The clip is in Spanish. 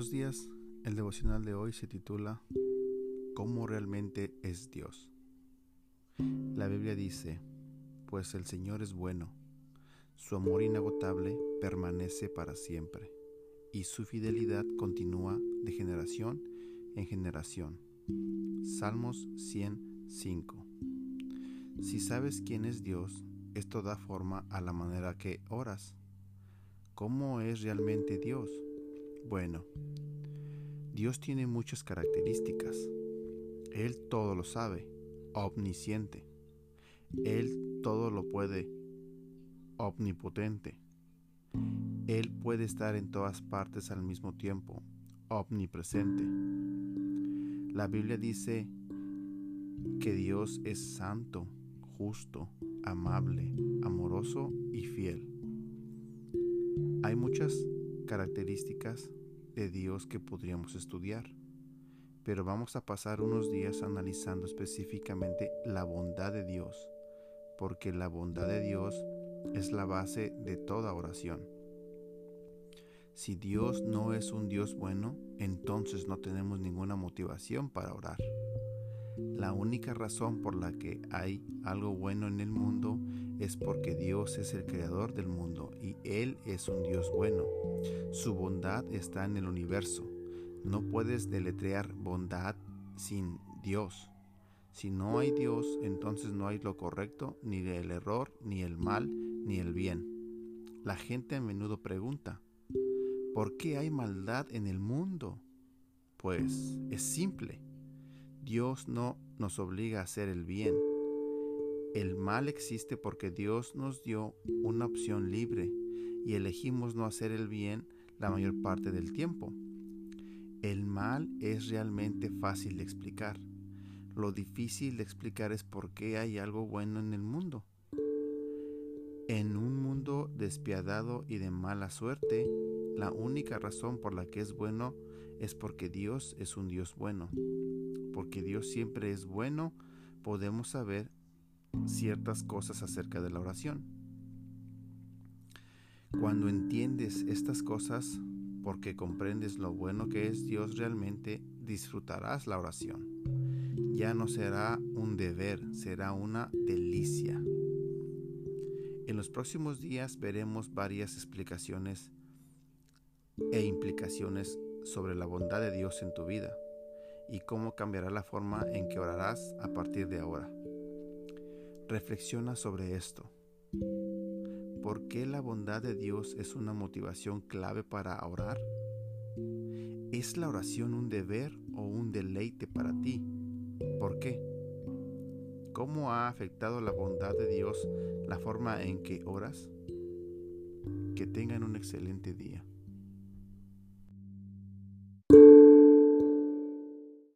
Buenos días, el devocional de hoy se titula ¿Cómo realmente es Dios? La Biblia dice, pues el Señor es bueno, su amor inagotable permanece para siempre, y su fidelidad continúa de generación en generación. Salmos 105. Si sabes quién es Dios, esto da forma a la manera que oras. ¿Cómo es realmente Dios? Bueno, Dios tiene muchas características. Él todo lo sabe, omnisciente. Él todo lo puede, omnipotente. Él puede estar en todas partes al mismo tiempo, omnipresente. La Biblia dice que Dios es santo, justo, amable, amoroso y fiel. Hay muchas características de Dios que podríamos estudiar, pero vamos a pasar unos días analizando específicamente la bondad de Dios, porque la bondad de Dios es la base de toda oración. Si Dios no es un Dios bueno, entonces no tenemos ninguna motivación para orar. La única razón por la que hay algo bueno en el mundo es porque Dios es el creador del mundo y Él es un Dios bueno. Su bondad está en el universo. No puedes deletrear bondad sin Dios. Si no hay Dios, entonces no hay lo correcto, ni el error, ni el mal, ni el bien. La gente a menudo pregunta, ¿por qué hay maldad en el mundo? Pues es simple. Dios no nos obliga a hacer el bien. El mal existe porque Dios nos dio una opción libre y elegimos no hacer el bien la mayor parte del tiempo. El mal es realmente fácil de explicar. Lo difícil de explicar es por qué hay algo bueno en el mundo. En un mundo despiadado y de mala suerte, la única razón por la que es bueno es porque Dios es un Dios bueno porque Dios siempre es bueno, podemos saber ciertas cosas acerca de la oración. Cuando entiendes estas cosas, porque comprendes lo bueno que es Dios realmente, disfrutarás la oración. Ya no será un deber, será una delicia. En los próximos días veremos varias explicaciones e implicaciones sobre la bondad de Dios en tu vida y cómo cambiará la forma en que orarás a partir de ahora. Reflexiona sobre esto. ¿Por qué la bondad de Dios es una motivación clave para orar? ¿Es la oración un deber o un deleite para ti? ¿Por qué? ¿Cómo ha afectado la bondad de Dios la forma en que oras? Que tengan un excelente día.